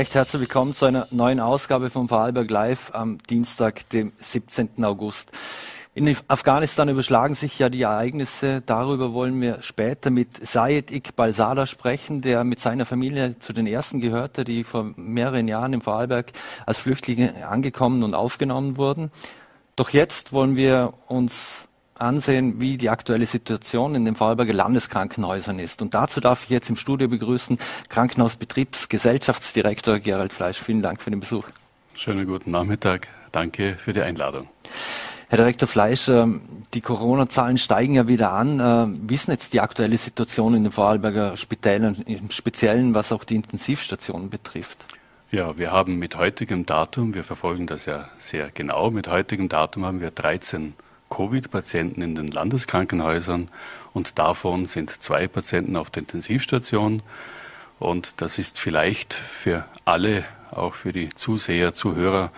recht herzlich willkommen zu einer neuen Ausgabe von Vorarlberg Live am Dienstag, dem 17. August. In Afghanistan überschlagen sich ja die Ereignisse. Darüber wollen wir später mit Sayed Iqbal Sada sprechen, der mit seiner Familie zu den ersten gehörte, die vor mehreren Jahren im Vorarlberg als Flüchtlinge angekommen und aufgenommen wurden. Doch jetzt wollen wir uns ansehen, wie die aktuelle Situation in den Vorarlberger Landeskrankenhäusern ist. Und dazu darf ich jetzt im Studio begrüßen Krankenhausbetriebsgesellschaftsdirektor Gerald Fleisch. Vielen Dank für den Besuch. Schönen guten Nachmittag. Danke für die Einladung. Herr Direktor Fleisch, ähm, die Corona-Zahlen steigen ja wieder an. Ähm, wie ist jetzt die aktuelle Situation in den Vorarlberger Spitälern, im Speziellen was auch die Intensivstationen betrifft? Ja, wir haben mit heutigem Datum, wir verfolgen das ja sehr genau, mit heutigem Datum haben wir 13 Covid-Patienten in den Landeskrankenhäusern und davon sind zwei Patienten auf der Intensivstation. Und das ist vielleicht für alle, auch für die Zuseher, Zuhörer,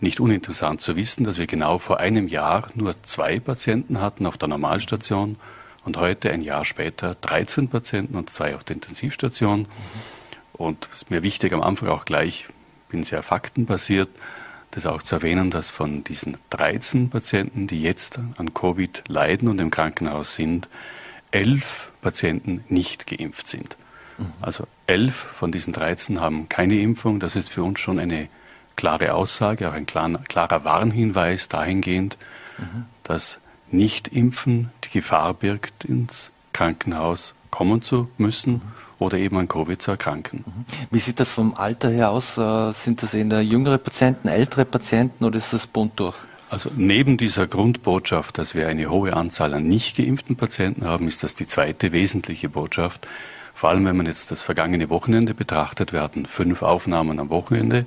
nicht uninteressant zu wissen, dass wir genau vor einem Jahr nur zwei Patienten hatten auf der Normalstation und heute, ein Jahr später, 13 Patienten und zwei auf der Intensivstation. Und es ist mir wichtig am Anfang auch gleich, bin sehr faktenbasiert, das auch zu erwähnen, dass von diesen 13 Patienten, die jetzt an Covid leiden und im Krankenhaus sind, elf Patienten nicht geimpft sind. Mhm. Also elf von diesen 13 haben keine Impfung. Das ist für uns schon eine klare Aussage, auch ein klarer Warnhinweis dahingehend, mhm. dass Nicht-Impfen die Gefahr birgt, ins Krankenhaus kommen zu müssen. Mhm oder eben an Covid zu erkranken. Mhm. Wie sieht das vom Alter her aus? Äh, sind das eher jüngere Patienten, ältere Patienten oder ist das bunt durch? Also neben dieser Grundbotschaft, dass wir eine hohe Anzahl an nicht geimpften Patienten haben, ist das die zweite wesentliche Botschaft. Vor allem, wenn man jetzt das vergangene Wochenende betrachtet, wir hatten fünf Aufnahmen am Wochenende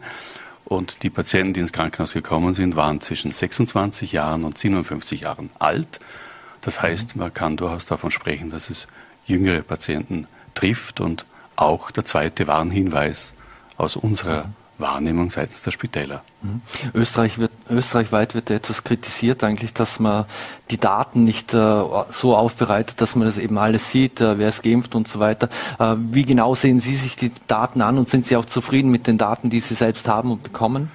und die Patienten, die ins Krankenhaus gekommen sind, waren zwischen 26 Jahren und 57 Jahren alt. Das heißt, man kann durchaus davon sprechen, dass es jüngere Patienten trifft und auch der zweite Warnhinweis aus unserer Wahrnehmung seitens der Spitäler. Mhm. Österreich wird, österreichweit wird etwas kritisiert eigentlich, dass man die Daten nicht äh, so aufbereitet, dass man das eben alles sieht, äh, wer ist geimpft und so weiter. Äh, wie genau sehen Sie sich die Daten an und sind Sie auch zufrieden mit den Daten, die Sie selbst haben und bekommen?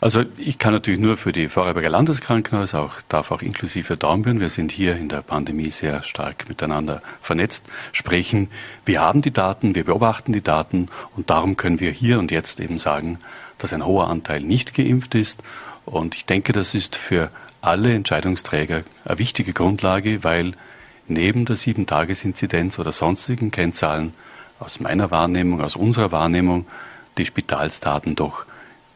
Also ich kann natürlich nur für die Vorarlberger Landeskrankenhäuser, auch, darf auch inklusive Dornbirn, wir sind hier in der Pandemie sehr stark miteinander vernetzt, sprechen. Wir haben die Daten, wir beobachten die Daten und darum können wir hier und jetzt eben sagen, dass ein hoher Anteil nicht geimpft ist. Und ich denke, das ist für alle Entscheidungsträger eine wichtige Grundlage, weil neben der Sieben-Tages-Inzidenz oder sonstigen Kennzahlen aus meiner Wahrnehmung, aus unserer Wahrnehmung, die Spitalsdaten doch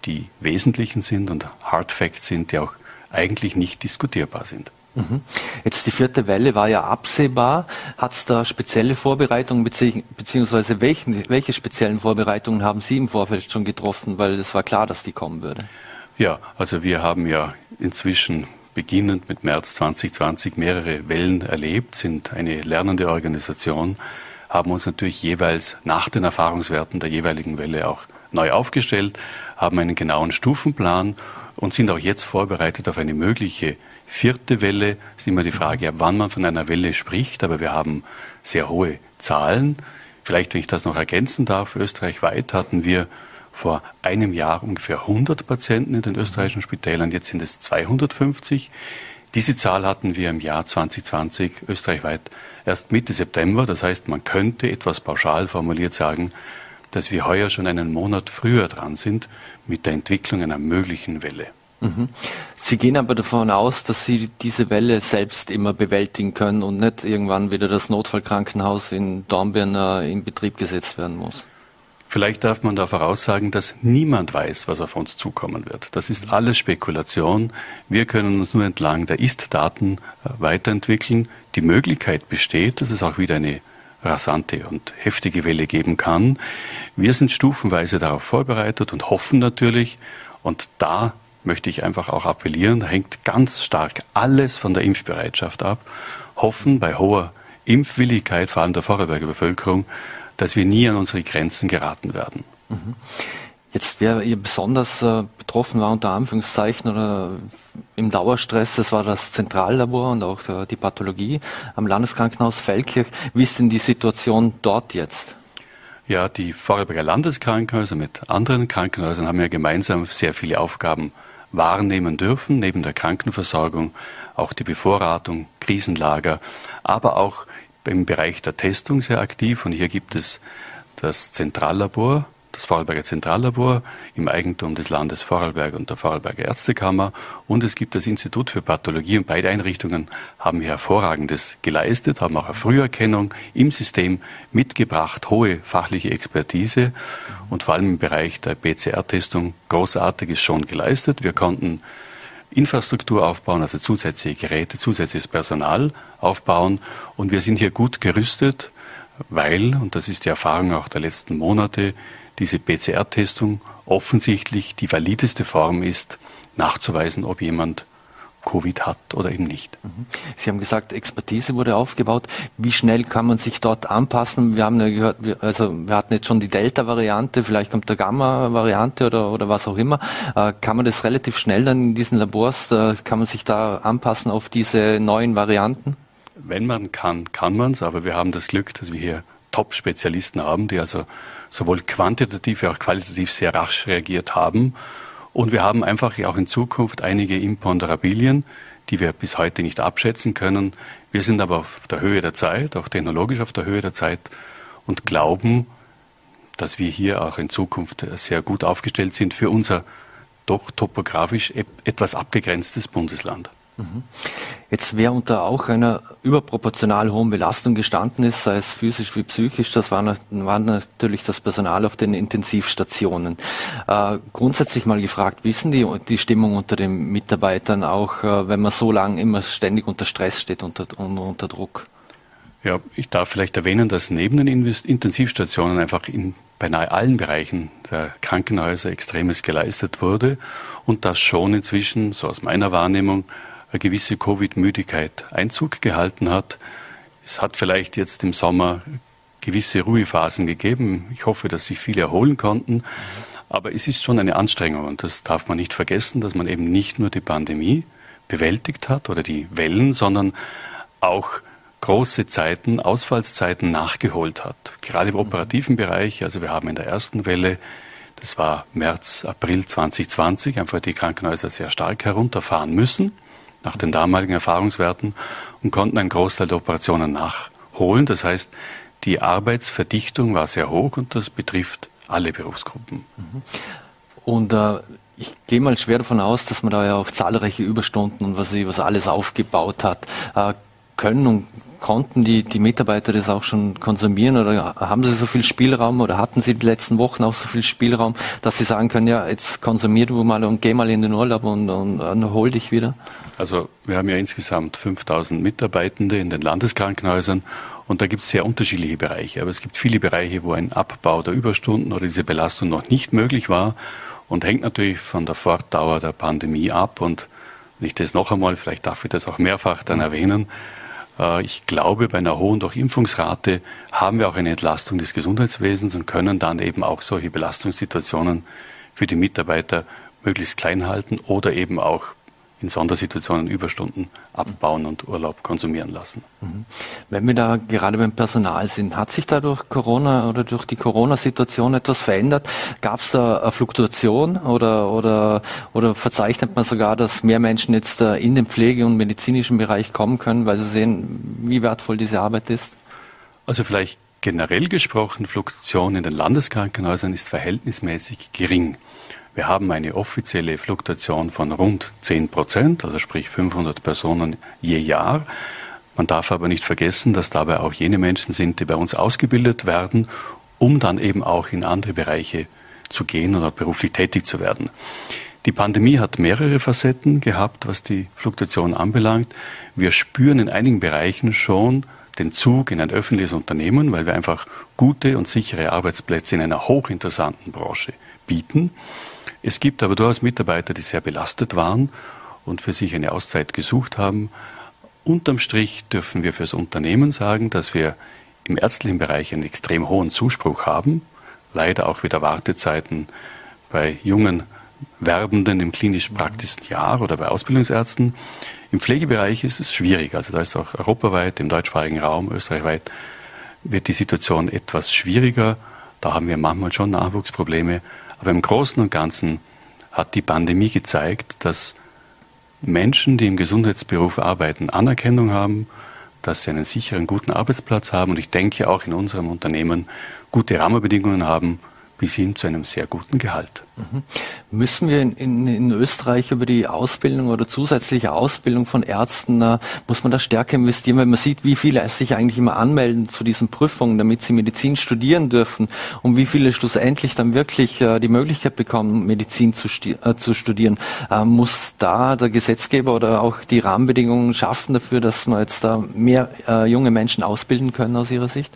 die wesentlichen sind und Hard Facts sind, die auch eigentlich nicht diskutierbar sind. Mhm. Jetzt die vierte Welle war ja absehbar. Hat es da spezielle Vorbereitungen beziehungsweise welchen, welche speziellen Vorbereitungen haben Sie im Vorfeld schon getroffen, weil es war klar, dass die kommen würde? Ja, also wir haben ja inzwischen beginnend mit März 2020 mehrere Wellen erlebt, sind eine lernende Organisation, haben uns natürlich jeweils nach den Erfahrungswerten der jeweiligen Welle auch neu aufgestellt, haben einen genauen Stufenplan und sind auch jetzt vorbereitet auf eine mögliche vierte Welle. Es ist immer die Frage, ab wann man von einer Welle spricht, aber wir haben sehr hohe Zahlen. Vielleicht, wenn ich das noch ergänzen darf, österreichweit hatten wir vor einem Jahr ungefähr 100 Patienten in den österreichischen Spitälern, jetzt sind es 250. Diese Zahl hatten wir im Jahr 2020 österreichweit erst Mitte September. Das heißt, man könnte etwas pauschal formuliert sagen, dass wir heuer schon einen Monat früher dran sind mit der Entwicklung einer möglichen Welle. Mhm. Sie gehen aber davon aus, dass Sie diese Welle selbst immer bewältigen können und nicht irgendwann wieder das Notfallkrankenhaus in Dornbirn äh, in Betrieb gesetzt werden muss. Vielleicht darf man da voraussagen, dass niemand weiß, was auf uns zukommen wird. Das ist alles Spekulation. Wir können uns nur entlang der Ist-Daten äh, weiterentwickeln. Die Möglichkeit besteht, dass es auch wieder eine rasante und heftige Welle geben kann. Wir sind stufenweise darauf vorbereitet und hoffen natürlich, und da möchte ich einfach auch appellieren, da hängt ganz stark alles von der Impfbereitschaft ab, hoffen bei hoher Impfwilligkeit, vor allem der Vorarlberger Bevölkerung, dass wir nie an unsere Grenzen geraten werden. Mhm. Jetzt, wer ihr besonders äh, betroffen war, unter Anführungszeichen, oder im Dauerstress, das war das Zentrallabor und auch äh, die Pathologie am Landeskrankenhaus Feldkirch. Wie ist denn die Situation dort jetzt? Ja, die Vorarlberger Landeskrankenhäuser mit anderen Krankenhäusern haben ja gemeinsam sehr viele Aufgaben wahrnehmen dürfen, neben der Krankenversorgung, auch die Bevorratung, Krisenlager, aber auch im Bereich der Testung sehr aktiv. Und hier gibt es das Zentrallabor, das Vorarlberger Zentrallabor im Eigentum des Landes Vorarlberg und der Vorarlberger Ärztekammer. Und es gibt das Institut für Pathologie und beide Einrichtungen haben hier hervorragendes geleistet, haben auch eine Früherkennung im System mitgebracht, hohe fachliche Expertise. Und vor allem im Bereich der PCR-Testung großartiges schon geleistet. Wir konnten Infrastruktur aufbauen, also zusätzliche Geräte, zusätzliches Personal aufbauen. Und wir sind hier gut gerüstet, weil, und das ist die Erfahrung auch der letzten Monate, diese PCR-Testung offensichtlich die valideste Form ist, nachzuweisen, ob jemand Covid hat oder eben nicht. Mhm. Sie haben gesagt, Expertise wurde aufgebaut. Wie schnell kann man sich dort anpassen? Wir haben ja gehört, also wir hatten jetzt schon die Delta-Variante, vielleicht kommt der Gamma-Variante oder, oder was auch immer. Äh, kann man das relativ schnell dann in diesen Labors, äh, kann man sich da anpassen auf diese neuen Varianten? Wenn man kann, kann man es, aber wir haben das Glück, dass wir hier Top-Spezialisten haben, die also sowohl quantitativ wie auch qualitativ sehr rasch reagiert haben. Und wir haben einfach auch in Zukunft einige Imponderabilien, die wir bis heute nicht abschätzen können. Wir sind aber auf der Höhe der Zeit, auch technologisch auf der Höhe der Zeit und glauben, dass wir hier auch in Zukunft sehr gut aufgestellt sind für unser doch topografisch etwas abgegrenztes Bundesland. Jetzt wer unter auch einer überproportional hohen Belastung gestanden ist, sei es physisch wie psychisch, das war, war natürlich das Personal auf den Intensivstationen. Äh, grundsätzlich mal gefragt, wissen die die Stimmung unter den Mitarbeitern auch, äh, wenn man so lange immer ständig unter Stress steht, unter, unter Druck? Ja, ich darf vielleicht erwähnen, dass neben den Intensivstationen einfach in beinahe allen Bereichen der Krankenhäuser Extremes geleistet wurde und das schon inzwischen, so aus meiner Wahrnehmung, eine gewisse Covid-Müdigkeit Einzug gehalten hat. Es hat vielleicht jetzt im Sommer gewisse Ruhephasen gegeben. Ich hoffe, dass sich viele erholen konnten. Aber es ist schon eine Anstrengung und das darf man nicht vergessen, dass man eben nicht nur die Pandemie bewältigt hat oder die Wellen, sondern auch große Zeiten, Ausfallszeiten nachgeholt hat. Gerade im operativen Bereich, also wir haben in der ersten Welle, das war März, April 2020, einfach die Krankenhäuser sehr stark herunterfahren müssen nach den damaligen Erfahrungswerten und konnten einen Großteil der Operationen nachholen. Das heißt, die Arbeitsverdichtung war sehr hoch und das betrifft alle Berufsgruppen. Mhm. Und äh, ich gehe mal schwer davon aus, dass man da ja auch zahlreiche Überstunden und was, was alles aufgebaut hat. Äh, können und konnten die, die Mitarbeiter das auch schon konsumieren oder haben sie so viel Spielraum oder hatten sie die letzten Wochen auch so viel Spielraum, dass sie sagen können, ja, jetzt konsumier du mal und geh mal in den Urlaub und, und, und hol dich wieder? Also wir haben ja insgesamt 5000 Mitarbeitende in den Landeskrankenhäusern und da gibt es sehr unterschiedliche Bereiche. Aber es gibt viele Bereiche, wo ein Abbau der Überstunden oder diese Belastung noch nicht möglich war und hängt natürlich von der Fortdauer der Pandemie ab. Und wenn ich das noch einmal, vielleicht darf ich das auch mehrfach dann erwähnen, äh, ich glaube, bei einer hohen Durchimpfungsrate haben wir auch eine Entlastung des Gesundheitswesens und können dann eben auch solche Belastungssituationen für die Mitarbeiter möglichst klein halten oder eben auch in Sondersituationen Überstunden abbauen und Urlaub konsumieren lassen. Mhm. Wenn wir da gerade beim Personal sind, hat sich da durch Corona oder durch die Corona-Situation etwas verändert? Gab es da eine Fluktuation oder, oder, oder verzeichnet man sogar, dass mehr Menschen jetzt äh, in den Pflege- und medizinischen Bereich kommen können, weil sie sehen, wie wertvoll diese Arbeit ist? Also vielleicht generell gesprochen, Fluktuation in den Landeskrankenhäusern ist verhältnismäßig gering. Wir haben eine offizielle Fluktuation von rund 10 Prozent, also sprich 500 Personen je Jahr. Man darf aber nicht vergessen, dass dabei auch jene Menschen sind, die bei uns ausgebildet werden, um dann eben auch in andere Bereiche zu gehen oder beruflich tätig zu werden. Die Pandemie hat mehrere Facetten gehabt, was die Fluktuation anbelangt. Wir spüren in einigen Bereichen schon den Zug in ein öffentliches Unternehmen, weil wir einfach gute und sichere Arbeitsplätze in einer hochinteressanten Branche bieten. Es gibt aber durchaus Mitarbeiter, die sehr belastet waren und für sich eine Auszeit gesucht haben. Unterm Strich dürfen wir fürs Unternehmen sagen, dass wir im ärztlichen Bereich einen extrem hohen Zuspruch haben. Leider auch wieder Wartezeiten bei jungen Werbenden im klinisch-praktischen Jahr oder bei Ausbildungsärzten. Im Pflegebereich ist es schwierig. Also da ist auch europaweit, im deutschsprachigen Raum, österreichweit, wird die Situation etwas schwieriger. Da haben wir manchmal schon Nachwuchsprobleme. Aber im Großen und Ganzen hat die Pandemie gezeigt, dass Menschen, die im Gesundheitsberuf arbeiten, Anerkennung haben, dass sie einen sicheren, guten Arbeitsplatz haben. Und ich denke auch in unserem Unternehmen gute Rahmenbedingungen haben, bis hin zu einem sehr guten Gehalt. Mhm. Müssen wir in, in, in, Österreich über die Ausbildung oder zusätzliche Ausbildung von Ärzten, äh, muss man da stärker investieren, weil man sieht, wie viele sich eigentlich immer anmelden zu diesen Prüfungen, damit sie Medizin studieren dürfen und wie viele schlussendlich dann wirklich äh, die Möglichkeit bekommen, Medizin zu, äh, zu studieren. Äh, muss da der Gesetzgeber oder auch die Rahmenbedingungen schaffen dafür, dass man jetzt da mehr äh, junge Menschen ausbilden können aus Ihrer Sicht?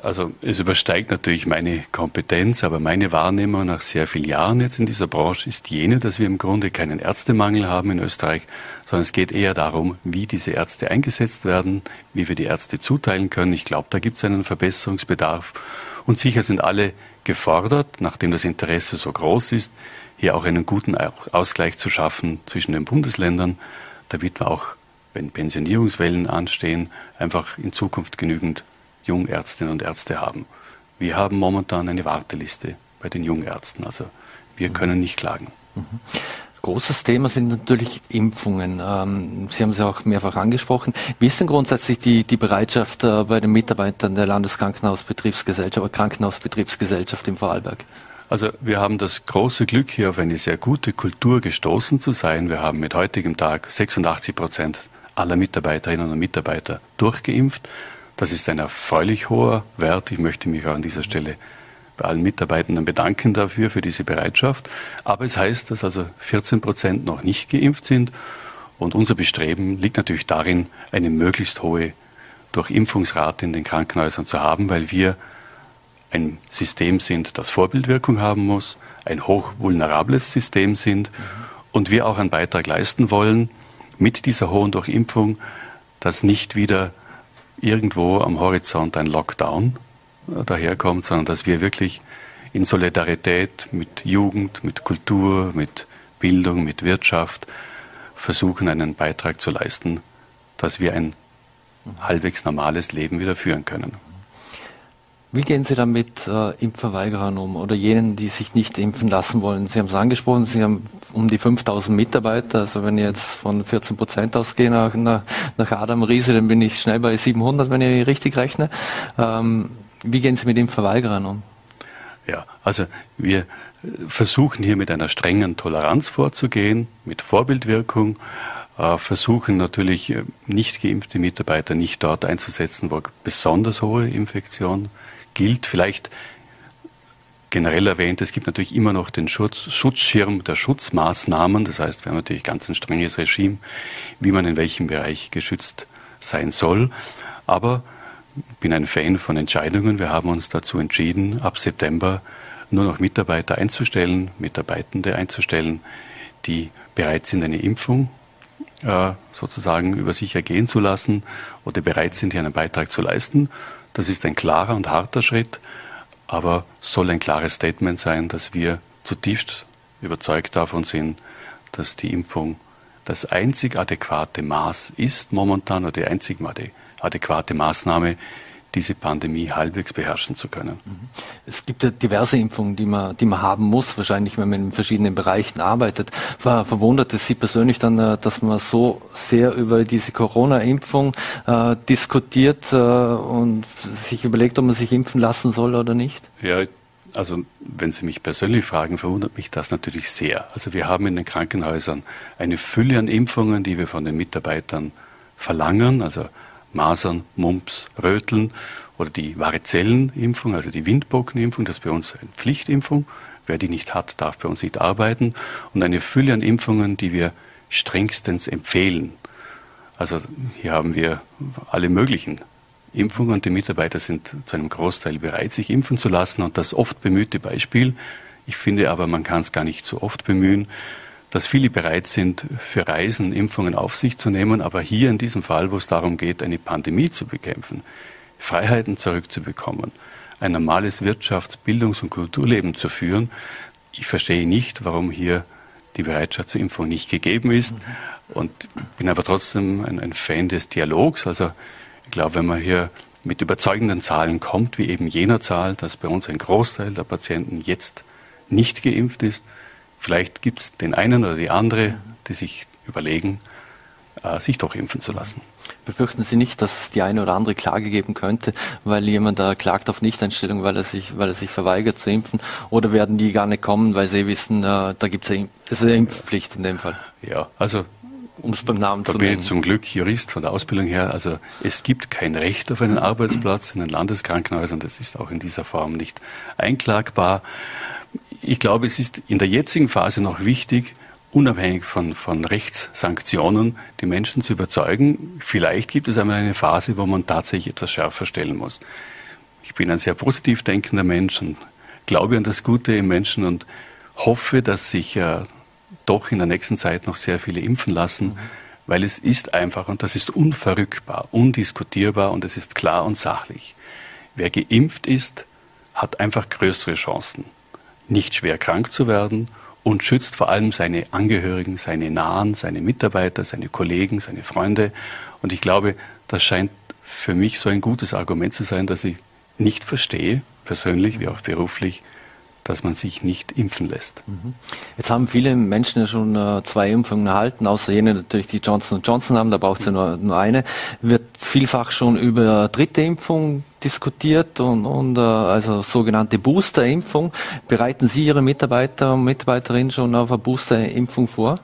Also es übersteigt natürlich meine Kompetenz, aber meine Wahrnehmung nach sehr vielen Jahren jetzt in dieser Branche ist jene, dass wir im Grunde keinen Ärztemangel haben in Österreich, sondern es geht eher darum, wie diese Ärzte eingesetzt werden, wie wir die Ärzte zuteilen können. Ich glaube, da gibt es einen Verbesserungsbedarf. Und sicher sind alle gefordert, nachdem das Interesse so groß ist, hier auch einen guten Ausgleich zu schaffen zwischen den Bundesländern, damit wir auch, wenn Pensionierungswellen anstehen, einfach in Zukunft genügend Jungärztinnen und Ärzte haben. Wir haben momentan eine Warteliste bei den Jungärzten. Also wir können nicht klagen. Mhm. Großes Thema sind natürlich Impfungen. Ähm, Sie haben es ja auch mehrfach angesprochen. Wie ist denn grundsätzlich die, die Bereitschaft äh, bei den Mitarbeitern der Landeskrankenhausbetriebsgesellschaft oder Krankenhausbetriebsgesellschaft im Vorarlberg? Also wir haben das große Glück, hier auf eine sehr gute Kultur gestoßen zu sein. Wir haben mit heutigem Tag 86 Prozent aller Mitarbeiterinnen und Mitarbeiter durchgeimpft. Das ist ein erfreulich hoher Wert. Ich möchte mich auch an dieser Stelle bei allen Mitarbeitenden bedanken dafür, für diese Bereitschaft. Aber es heißt, dass also 14 Prozent noch nicht geimpft sind. Und unser Bestreben liegt natürlich darin, eine möglichst hohe Durchimpfungsrate in den Krankenhäusern zu haben, weil wir ein System sind, das Vorbildwirkung haben muss, ein hochvulnerables System sind und wir auch einen Beitrag leisten wollen mit dieser hohen Durchimpfung, dass nicht wieder irgendwo am Horizont ein Lockdown äh, daherkommt, sondern dass wir wirklich in Solidarität mit Jugend, mit Kultur, mit Bildung, mit Wirtschaft versuchen, einen Beitrag zu leisten, dass wir ein halbwegs normales Leben wieder führen können. Wie gehen Sie dann mit äh, Impfverweigerern um oder jenen, die sich nicht impfen lassen wollen? Sie haben es angesprochen, Sie haben um die 5000 Mitarbeiter. Also wenn ich jetzt von 14 Prozent ausgehe nach, nach, Adam Riese, dann bin ich schnell bei 700, wenn ich richtig rechne. Ähm, wie gehen Sie mit Impfverweigerern um? Ja, also wir versuchen hier mit einer strengen Toleranz vorzugehen, mit Vorbildwirkung, äh, versuchen natürlich äh, nicht geimpfte Mitarbeiter nicht dort einzusetzen, wo besonders hohe Infektion gilt. Vielleicht generell erwähnt, es gibt natürlich immer noch den Schutz, Schutzschirm der Schutzmaßnahmen. Das heißt, wir haben natürlich ganz ein strenges Regime, wie man in welchem Bereich geschützt sein soll. Aber ich bin ein Fan von Entscheidungen. Wir haben uns dazu entschieden, ab September nur noch Mitarbeiter einzustellen, Mitarbeitende einzustellen, die bereit sind, eine Impfung äh, sozusagen über sich ergehen zu lassen oder bereit sind, hier einen Beitrag zu leisten. Das ist ein klarer und harter Schritt, aber soll ein klares Statement sein, dass wir zutiefst überzeugt davon sind, dass die Impfung das einzig adäquate Maß ist momentan oder die einzig adäquate Maßnahme, diese Pandemie halbwegs beherrschen zu können. Mhm. Es gibt ja diverse Impfungen, die man, die man haben muss, wahrscheinlich, wenn man in verschiedenen Bereichen arbeitet. Ver, verwundert es Sie persönlich dann, äh, dass man so sehr über diese Corona-Impfung äh, diskutiert äh, und sich überlegt, ob man sich impfen lassen soll oder nicht? Ja, also wenn Sie mich persönlich fragen, verwundert mich das natürlich sehr. Also wir haben in den Krankenhäusern eine Fülle an Impfungen, die wir von den Mitarbeitern verlangen. Also Masern, Mumps, Röteln oder die Varizellenimpfung, also die Windpockenimpfung, das ist bei uns eine Pflichtimpfung. Wer die nicht hat, darf bei uns nicht arbeiten. Und eine Fülle an Impfungen, die wir strengstens empfehlen. Also hier haben wir alle möglichen Impfungen und die Mitarbeiter sind zu einem Großteil bereit, sich impfen zu lassen. Und das oft bemühte Beispiel, ich finde aber, man kann es gar nicht so oft bemühen, dass viele bereit sind, für Reisen Impfungen auf sich zu nehmen, aber hier in diesem Fall, wo es darum geht, eine Pandemie zu bekämpfen, Freiheiten zurückzubekommen, ein normales Wirtschafts-, Bildungs- und Kulturleben zu führen, ich verstehe nicht, warum hier die Bereitschaft zur Impfung nicht gegeben ist und bin aber trotzdem ein, ein Fan des Dialogs. Also ich glaube, wenn man hier mit überzeugenden Zahlen kommt, wie eben jener Zahl, dass bei uns ein Großteil der Patienten jetzt nicht geimpft ist. Vielleicht gibt es den einen oder die andere, die sich überlegen, äh, sich doch impfen zu lassen. Befürchten Sie nicht, dass es die eine oder andere Klage geben könnte, weil jemand da klagt auf Nichteinstellung, weil er sich, weil er sich verweigert zu impfen? Oder werden die gar nicht kommen, weil sie wissen, äh, da gibt es eine Impfpflicht in dem Fall? Ja, also um es beim Namen da zu nennen. Bin ich zum Glück Jurist von der Ausbildung her. Also es gibt kein Recht auf einen Arbeitsplatz in den Landeskrankenhäusern. Das ist auch in dieser Form nicht einklagbar. Ich glaube, es ist in der jetzigen Phase noch wichtig, unabhängig von, von Rechtssanktionen die Menschen zu überzeugen. Vielleicht gibt es einmal eine Phase, wo man tatsächlich etwas schärfer stellen muss. Ich bin ein sehr positiv denkender Mensch und glaube an das Gute im Menschen und hoffe, dass sich äh, doch in der nächsten Zeit noch sehr viele impfen lassen, weil es ist einfach und das ist unverrückbar, undiskutierbar und es ist klar und sachlich. Wer geimpft ist, hat einfach größere Chancen, nicht schwer krank zu werden und schützt vor allem seine Angehörigen, seine Nahen, seine Mitarbeiter, seine Kollegen, seine Freunde. Und ich glaube, das scheint für mich so ein gutes Argument zu sein, dass ich nicht verstehe, persönlich wie auch beruflich, dass man sich nicht impfen lässt. Mhm. Jetzt haben viele Menschen ja schon äh, zwei Impfungen erhalten, außer jene natürlich, die Johnson Johnson haben, da braucht es ja nur, nur eine. Wird vielfach schon über dritte Impfung diskutiert und, und äh, also sogenannte Boosterimpfung. Bereiten Sie Ihre Mitarbeiter und Mitarbeiterinnen schon auf eine Boosterimpfung vor?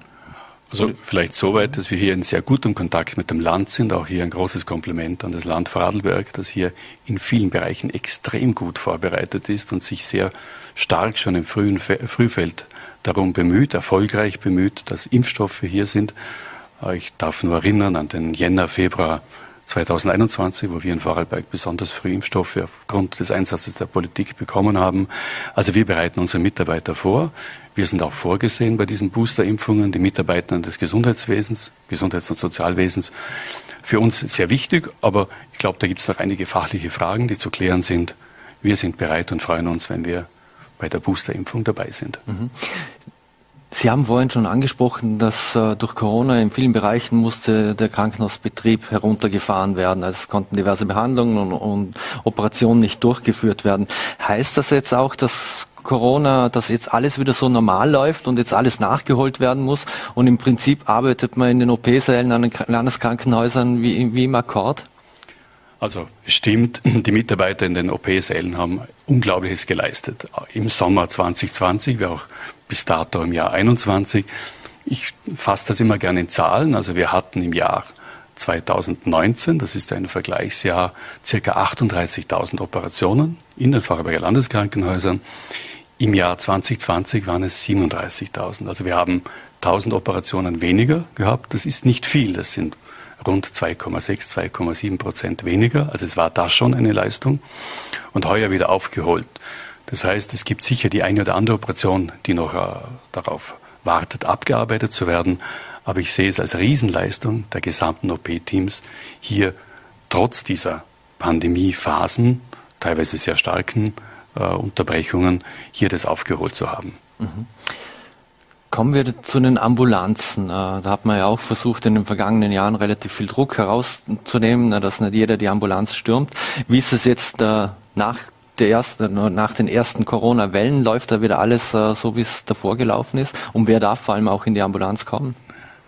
Also vielleicht soweit, dass wir hier in sehr gutem Kontakt mit dem Land sind. Auch hier ein großes Kompliment an das Land Vorarlberg, das hier in vielen Bereichen extrem gut vorbereitet ist und sich sehr stark schon im frühen Frühfeld darum bemüht, erfolgreich bemüht, dass Impfstoffe hier sind. Äh, ich darf nur erinnern an den Jänner, Februar 2021, wo wir in Vorarlberg besonders früh Impfstoffe aufgrund des Einsatzes der Politik bekommen haben. Also wir bereiten unsere Mitarbeiter vor. Wir sind auch vorgesehen bei diesen Boosterimpfungen, die Mitarbeiter des Gesundheitswesens, Gesundheits- und Sozialwesens. Für uns sehr wichtig, aber ich glaube, da gibt es noch einige fachliche Fragen, die zu klären sind. Wir sind bereit und freuen uns, wenn wir bei der Boosterimpfung dabei sind. Mhm. Sie haben vorhin schon angesprochen, dass äh, durch Corona in vielen Bereichen musste der Krankenhausbetrieb heruntergefahren werden. Also es konnten diverse Behandlungen und, und Operationen nicht durchgeführt werden. Heißt das jetzt auch, dass Corona, dass jetzt alles wieder so normal läuft und jetzt alles nachgeholt werden muss und im Prinzip arbeitet man in den OP-Sälen an den Landeskrankenhäusern wie, wie im Akkord? Also stimmt, die Mitarbeiter in den OP-Sälen haben Unglaubliches geleistet. Im Sommer 2020, wie auch bis dato im Jahr 21. Ich fasse das immer gerne in Zahlen. Also wir hatten im Jahr 2019, das ist ein Vergleichsjahr, circa 38.000 Operationen in den Vorarlberger Landeskrankenhäusern. Im Jahr 2020 waren es 37.000. Also wir haben 1000 Operationen weniger gehabt. Das ist nicht viel. Das sind rund 2,6, 2,7 Prozent weniger. Also es war da schon eine Leistung und heuer wieder aufgeholt. Das heißt, es gibt sicher die eine oder andere Operation, die noch äh, darauf wartet, abgearbeitet zu werden. Aber ich sehe es als Riesenleistung der gesamten OP-Teams, hier trotz dieser Pandemiephasen, teilweise sehr starken äh, Unterbrechungen, hier das aufgeholt zu haben. Mhm. Kommen wir zu den Ambulanzen. Äh, da hat man ja auch versucht, in den vergangenen Jahren relativ viel Druck herauszunehmen, dass nicht jeder die Ambulanz stürmt. Wie ist es jetzt äh, nach der erste, nach den ersten Corona-Wellen? Läuft da wieder alles äh, so, wie es davor gelaufen ist? Und wer darf vor allem auch in die Ambulanz kommen?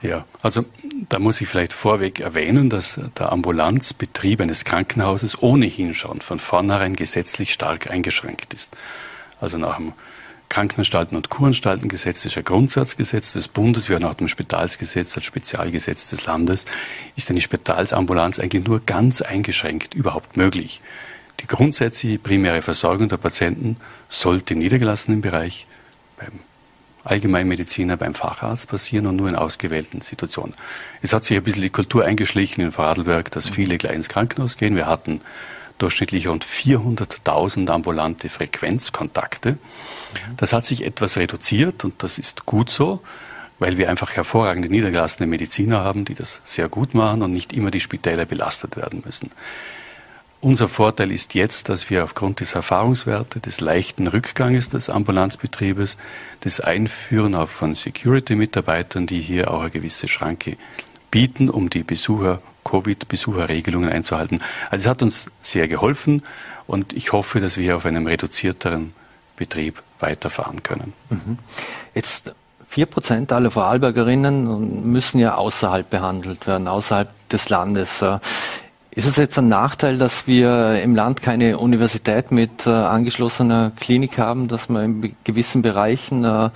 Ja, also da muss ich vielleicht vorweg erwähnen, dass der Ambulanzbetrieb eines Krankenhauses ohnehin schon von vornherein gesetzlich stark eingeschränkt ist. Also nach dem Krankenanstalten- und Kuranstaltengesetz ist ein Grundsatzgesetz des Bundes, wie auch nach dem Spitalsgesetz als Spezialgesetz des Landes, ist eine Spitalsambulanz eigentlich nur ganz eingeschränkt überhaupt möglich. Die grundsätzliche primäre Versorgung der Patienten sollte im niedergelassenen Bereich beim Allgemeinmediziner, beim Facharzt passieren und nur in ausgewählten Situationen. Es hat sich ein bisschen die Kultur eingeschlichen in Vorarlberg, dass viele gleich ins Krankenhaus gehen. Wir hatten durchschnittlich rund 400.000 ambulante Frequenzkontakte. Das hat sich etwas reduziert und das ist gut so, weil wir einfach hervorragende niedergelassene Mediziner haben, die das sehr gut machen und nicht immer die Spitäler belastet werden müssen. Unser Vorteil ist jetzt, dass wir aufgrund des Erfahrungswertes, des leichten Rückganges des Ambulanzbetriebes, des Einführen auch von Security-Mitarbeitern, die hier auch eine gewisse Schranke bieten, um die Besucher Covid-Besucherregelungen einzuhalten. Also es hat uns sehr geholfen und ich hoffe, dass wir auf einem reduzierteren Betrieb weiterfahren können. Mhm. Jetzt vier Prozent aller Vorarlbergerinnen müssen ja außerhalb behandelt werden, außerhalb des Landes. Ist es jetzt ein Nachteil, dass wir im Land keine Universität mit äh, angeschlossener Klinik haben, dass wir in gewissen Bereichen äh,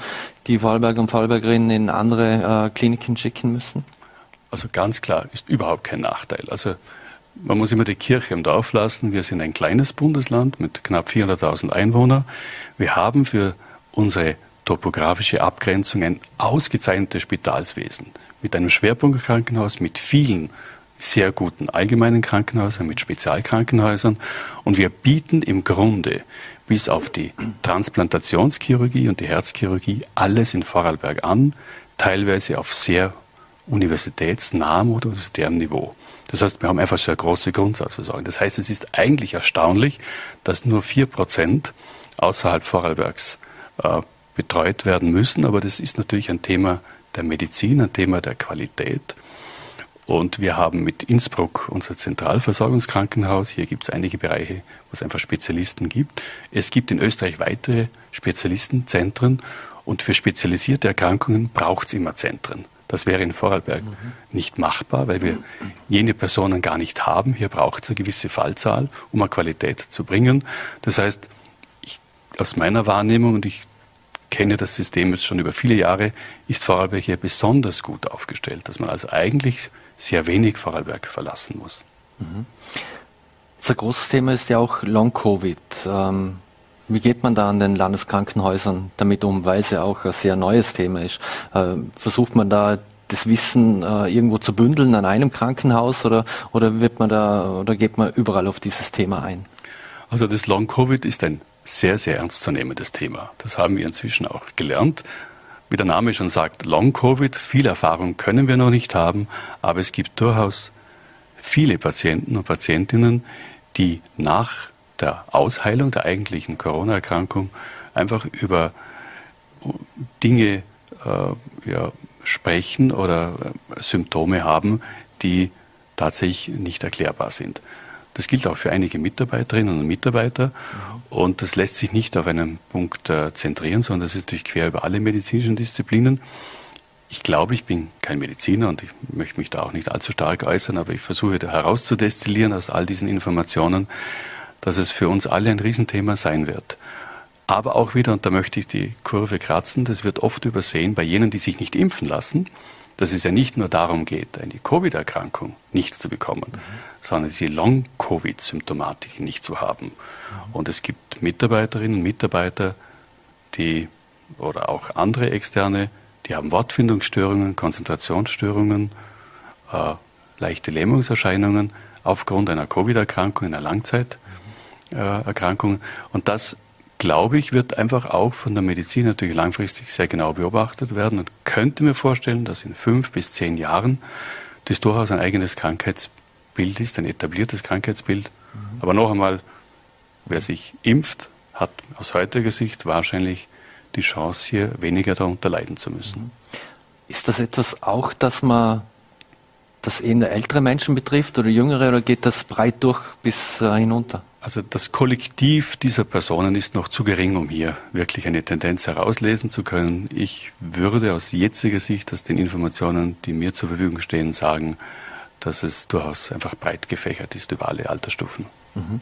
die Vorarlberger und Vorarlbergerinnen in andere äh, Kliniken schicken müssen? Also ganz klar ist überhaupt kein Nachteil. Also man muss immer die Kirche im Dorf lassen. Wir sind ein kleines Bundesland mit knapp 400.000 Einwohnern. Wir haben für unsere topografische Abgrenzung ein ausgezeichnetes Spitalswesen mit einem Schwerpunktkrankenhaus, mit vielen sehr guten allgemeinen Krankenhäusern, mit Spezialkrankenhäusern. Und wir bieten im Grunde bis auf die Transplantationschirurgie und die Herzchirurgie alles in Vorarlberg an, teilweise auf sehr universitätsnahem oder universitärem Niveau. Das heißt, wir haben einfach sehr große Grundsatzversorgung. Das heißt, es ist eigentlich erstaunlich, dass nur vier Prozent außerhalb Vorarlbergs äh, betreut werden müssen. Aber das ist natürlich ein Thema der Medizin, ein Thema der Qualität. Und wir haben mit Innsbruck unser Zentralversorgungskrankenhaus. Hier gibt es einige Bereiche, wo es einfach Spezialisten gibt. Es gibt in Österreich weitere Spezialistenzentren und für spezialisierte Erkrankungen braucht es immer Zentren. Das wäre in Vorarlberg mhm. nicht machbar, weil wir jene Personen gar nicht haben. Hier braucht es eine gewisse Fallzahl, um eine Qualität zu bringen. Das heißt, ich, aus meiner Wahrnehmung, und ich kenne das System jetzt schon über viele Jahre, ist Vorarlberg hier besonders gut aufgestellt, dass man also eigentlich sehr wenig Vorarlberg verlassen muss. Mhm. Das großes Thema ist ja auch Long-Covid. Ähm, wie geht man da an den Landeskrankenhäusern damit um, weil es ja auch ein sehr neues Thema ist? Äh, versucht man da das Wissen äh, irgendwo zu bündeln an einem Krankenhaus oder, oder wird man da oder geht man überall auf dieses Thema ein? Also das Long-Covid ist ein sehr, sehr ernstzunehmendes Thema. Das haben wir inzwischen auch gelernt. Wie der Name schon sagt, Long-Covid, viel Erfahrung können wir noch nicht haben, aber es gibt durchaus viele Patienten und Patientinnen, die nach der Ausheilung der eigentlichen Corona-Erkrankung einfach über Dinge äh, ja, sprechen oder äh, Symptome haben, die tatsächlich nicht erklärbar sind. Das gilt auch für einige Mitarbeiterinnen und Mitarbeiter. Mhm. Und das lässt sich nicht auf einen Punkt äh, zentrieren, sondern das ist natürlich quer über alle medizinischen Disziplinen. Ich glaube, ich bin kein Mediziner und ich möchte mich da auch nicht allzu stark äußern, aber ich versuche herauszudestillieren aus all diesen Informationen, dass es für uns alle ein Riesenthema sein wird. Aber auch wieder, und da möchte ich die Kurve kratzen, das wird oft übersehen bei jenen, die sich nicht impfen lassen, dass es ja nicht nur darum geht, eine Covid-Erkrankung nicht zu bekommen, mhm. sondern diese Long-Covid-Symptomatik nicht zu haben. Mhm. Und es gibt Mitarbeiterinnen und Mitarbeiter, die oder auch andere externe, die haben Wortfindungsstörungen, Konzentrationsstörungen, äh, leichte Lähmungserscheinungen aufgrund einer Covid-Erkrankung, einer Langzeiterkrankung. Und das glaube ich, wird einfach auch von der Medizin natürlich langfristig sehr genau beobachtet werden und könnte mir vorstellen, dass in fünf bis zehn Jahren das durchaus ein eigenes Krankheitsbild ist, ein etabliertes Krankheitsbild. Mhm. Aber noch einmal, wer sich impft, hat aus heutiger Sicht wahrscheinlich die Chance, hier weniger darunter leiden zu müssen. Mhm. Ist das etwas auch, dass man das eher ältere Menschen betrifft oder jüngere oder geht das breit durch bis äh, hinunter? Also das Kollektiv dieser Personen ist noch zu gering, um hier wirklich eine Tendenz herauslesen zu können. Ich würde aus jetziger Sicht, aus den Informationen, die mir zur Verfügung stehen, sagen, dass es durchaus einfach breit gefächert ist über alle Altersstufen. Mhm.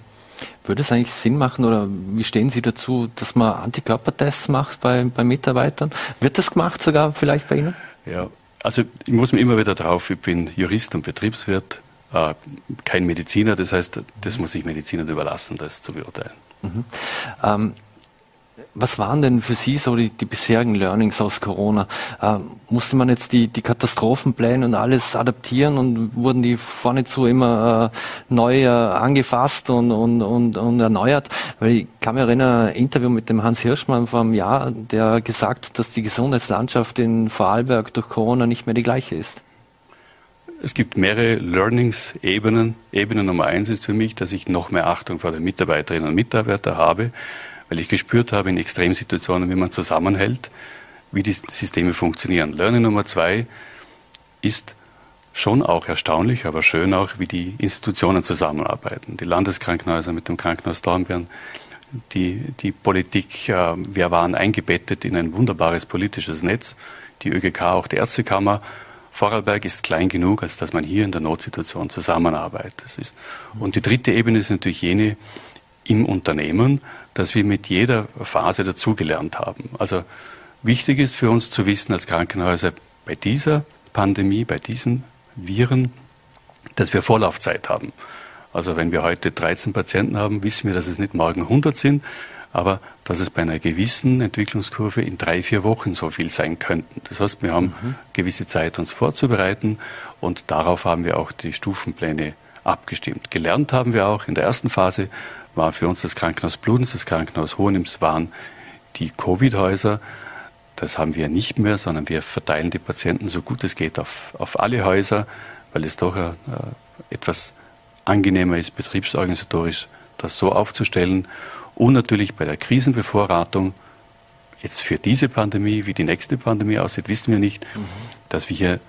Würde es eigentlich Sinn machen oder wie stehen Sie dazu, dass man Antikörpertests macht bei, bei Mitarbeitern? Wird das gemacht sogar vielleicht bei Ihnen? Ja, also ich muss mir immer wieder drauf, ich bin Jurist und Betriebswirt äh, kein Mediziner. Das heißt, das muss ich Medizinern überlassen, das zu beurteilen. Mhm. Ähm, was waren denn für Sie so die, die bisherigen Learnings aus Corona? Ähm, musste man jetzt die, die Katastrophenpläne und alles adaptieren und wurden die vorne zu immer äh, neu äh, angefasst und, und, und, und erneuert? Weil ich kann mich erinnern, ein Interview mit dem Hans Hirschmann vor einem Jahr, der gesagt dass die Gesundheitslandschaft in Vorarlberg durch Corona nicht mehr die gleiche ist. Es gibt mehrere Learnings-Ebenen. Ebene Nummer eins ist für mich, dass ich noch mehr Achtung vor den Mitarbeiterinnen und Mitarbeitern habe, weil ich gespürt habe in Extremsituationen, wie man zusammenhält, wie die Systeme funktionieren. Learning Nummer zwei ist, schon auch erstaunlich, aber schön auch, wie die Institutionen zusammenarbeiten. Die Landeskrankenhäuser mit dem Krankenhaus Dornbirn, die, die Politik, äh, wir waren eingebettet in ein wunderbares politisches Netz, die ÖGK, auch die Ärztekammer. Vorarlberg ist klein genug, als dass man hier in der Notsituation zusammenarbeitet. Und die dritte Ebene ist natürlich jene im Unternehmen, dass wir mit jeder Phase dazugelernt haben. Also wichtig ist für uns zu wissen als Krankenhäuser bei dieser Pandemie, bei diesen Viren, dass wir Vorlaufzeit haben. Also wenn wir heute 13 Patienten haben, wissen wir, dass es nicht morgen 100 sind, aber dass es bei einer gewissen Entwicklungskurve in drei, vier Wochen so viel sein könnten. Das heißt, wir haben mhm. gewisse Zeit, uns vorzubereiten und darauf haben wir auch die Stufenpläne abgestimmt. Gelernt haben wir auch in der ersten Phase, war für uns das Krankenhaus Bludenz, das Krankenhaus Hohenems waren die Covid-Häuser. Das haben wir nicht mehr, sondern wir verteilen die Patienten so gut es geht auf, auf alle Häuser, weil es doch äh, etwas angenehmer ist, betriebsorganisatorisch das so aufzustellen. Und natürlich bei der Krisenbevorratung, jetzt für diese Pandemie, wie die nächste Pandemie aussieht, wissen wir nicht, mhm. dass wir hier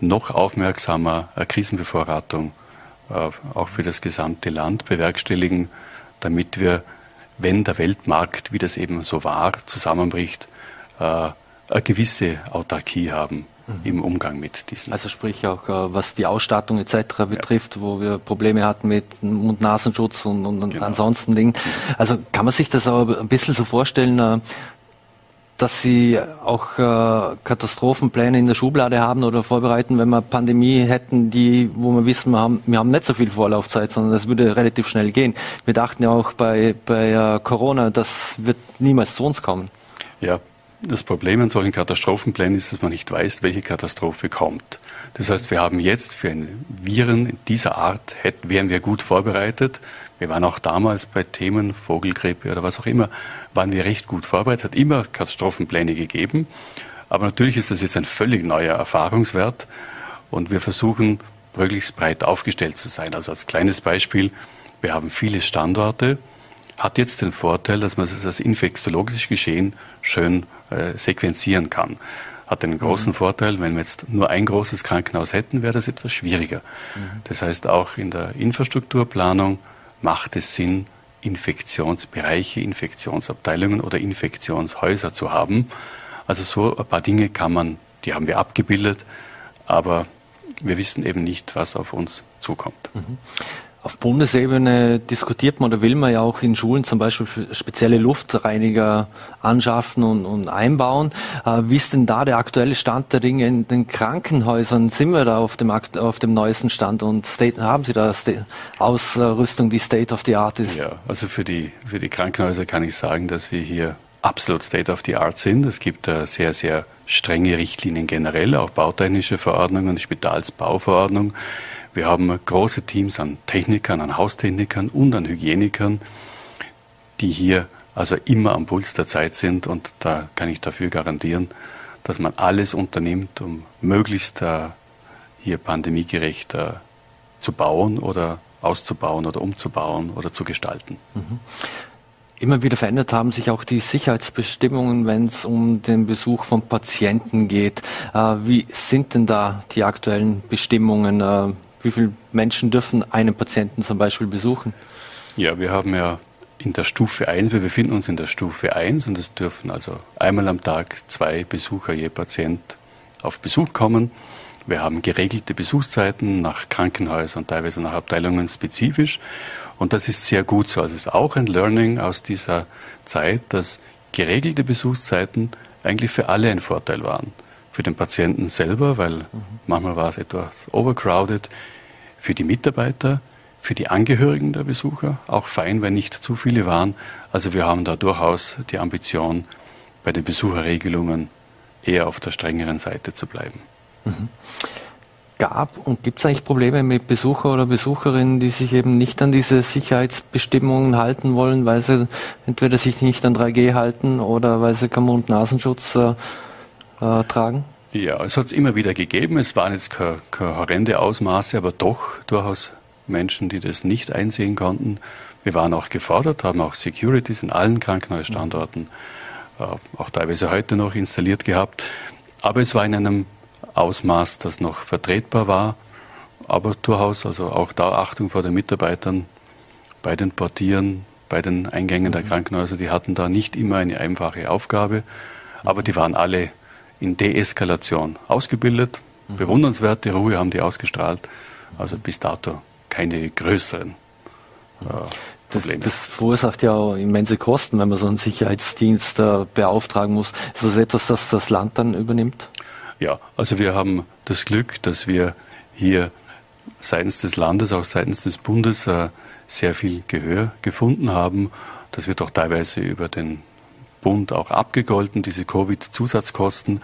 noch aufmerksamer Krisenbevorratung äh, auch für das gesamte Land bewerkstelligen, damit wir, wenn der Weltmarkt, wie das eben so war, zusammenbricht, äh, eine gewisse Autarkie haben mhm. im Umgang mit diesen. Also sprich auch, äh, was die Ausstattung etc. betrifft, ja. wo wir Probleme hatten mit Mund-Nasenschutz und, und genau. ansonsten Dingen. Also kann man sich das aber ein bisschen so vorstellen, äh, dass Sie auch äh, Katastrophenpläne in der Schublade haben oder vorbereiten, wenn wir Pandemie hätten, die, wo wir wissen, wir haben, wir haben nicht so viel Vorlaufzeit, sondern das würde relativ schnell gehen. Wir dachten ja auch bei, bei äh, Corona, das wird niemals zu uns kommen. Ja, das Problem an solchen Katastrophenplänen ist, dass man nicht weiß, welche Katastrophe kommt. Das heißt, wir haben jetzt für Viren dieser Art, hätten, wären wir gut vorbereitet. Wir waren auch damals bei Themen Vogelgrippe oder was auch immer, waren wir recht gut vorbereitet, hat immer Katastrophenpläne gegeben. Aber natürlich ist das jetzt ein völlig neuer Erfahrungswert und wir versuchen, möglichst breit aufgestellt zu sein. Also als kleines Beispiel, wir haben viele Standorte, hat jetzt den Vorteil, dass man das infektiologische Geschehen schön äh, sequenzieren kann. Hat einen großen mhm. Vorteil, wenn wir jetzt nur ein großes Krankenhaus hätten, wäre das etwas schwieriger. Mhm. Das heißt, auch in der Infrastrukturplanung macht es Sinn, Infektionsbereiche, Infektionsabteilungen oder Infektionshäuser zu haben. Also so ein paar Dinge kann man, die haben wir abgebildet, aber wir wissen eben nicht, was auf uns zukommt. Mhm. Auf Bundesebene diskutiert man oder will man ja auch in Schulen zum Beispiel spezielle Luftreiniger anschaffen und, und einbauen. Äh, wie ist denn da der aktuelle Stand der Dinge in den Krankenhäusern? Sind wir da auf dem, auf dem neuesten Stand und State, haben Sie da Ausrüstung, die State of the Art ist? Ja, also für die, für die Krankenhäuser kann ich sagen, dass wir hier absolut State of the Art sind. Es gibt äh, sehr, sehr strenge Richtlinien generell, auch bautechnische Verordnungen, Spitalsbauverordnung. Wir haben große Teams an Technikern, an Haustechnikern und an Hygienikern, die hier also immer am Puls der Zeit sind und da kann ich dafür garantieren, dass man alles unternimmt, um möglichst äh, hier pandemiegerecht äh, zu bauen oder auszubauen oder umzubauen oder zu gestalten. Mhm. Immer wieder verändert haben sich auch die Sicherheitsbestimmungen, wenn es um den Besuch von Patienten geht. Äh, wie sind denn da die aktuellen Bestimmungen? Wie viele Menschen dürfen einen Patienten zum Beispiel besuchen? Ja, wir haben ja in der Stufe 1, wir befinden uns in der Stufe 1 und es dürfen also einmal am Tag zwei Besucher je Patient auf Besuch kommen. Wir haben geregelte Besuchszeiten nach Krankenhäusern, teilweise nach Abteilungen spezifisch. Und das ist sehr gut so. Also es ist auch ein Learning aus dieser Zeit, dass geregelte Besuchszeiten eigentlich für alle ein Vorteil waren. Für den Patienten selber, weil mhm. manchmal war es etwas overcrowded für die Mitarbeiter, für die Angehörigen der Besucher, auch fein, wenn nicht zu viele waren. Also wir haben da durchaus die Ambition, bei den Besucherregelungen eher auf der strengeren Seite zu bleiben. Mhm. Gab und gibt es eigentlich Probleme mit Besucher oder Besucherinnen, die sich eben nicht an diese Sicherheitsbestimmungen halten wollen, weil sie entweder sich nicht an 3G halten oder weil sie keinen Mund-Nasenschutz äh, äh, tragen? Ja, es hat es immer wieder gegeben. Es waren jetzt keine, keine horrende Ausmaße, aber doch durchaus Menschen, die das nicht einsehen konnten. Wir waren auch gefordert, haben auch Securities in allen Krankenhausstandorten, äh, auch teilweise heute noch installiert gehabt. Aber es war in einem Ausmaß, das noch vertretbar war. aber durchaus, also auch da Achtung vor den Mitarbeitern, bei den Portieren, bei den Eingängen der mhm. Krankenhäuser, die hatten da nicht immer eine einfache Aufgabe, aber die waren alle in Deeskalation ausgebildet. Mhm. Bewundernswerte Ruhe haben die ausgestrahlt. Also bis dato keine größeren äh, Probleme. Das, das, verursacht ja auch immense Kosten, wenn man so einen Sicherheitsdienst äh, beauftragen muss. Ist das etwas, das das Land dann übernimmt? Ja, also wir haben das Glück, dass wir hier seitens des Landes, auch seitens des Bundes äh, sehr viel Gehör gefunden haben. Das wird auch teilweise über den Bund auch abgegolten, diese Covid-Zusatzkosten.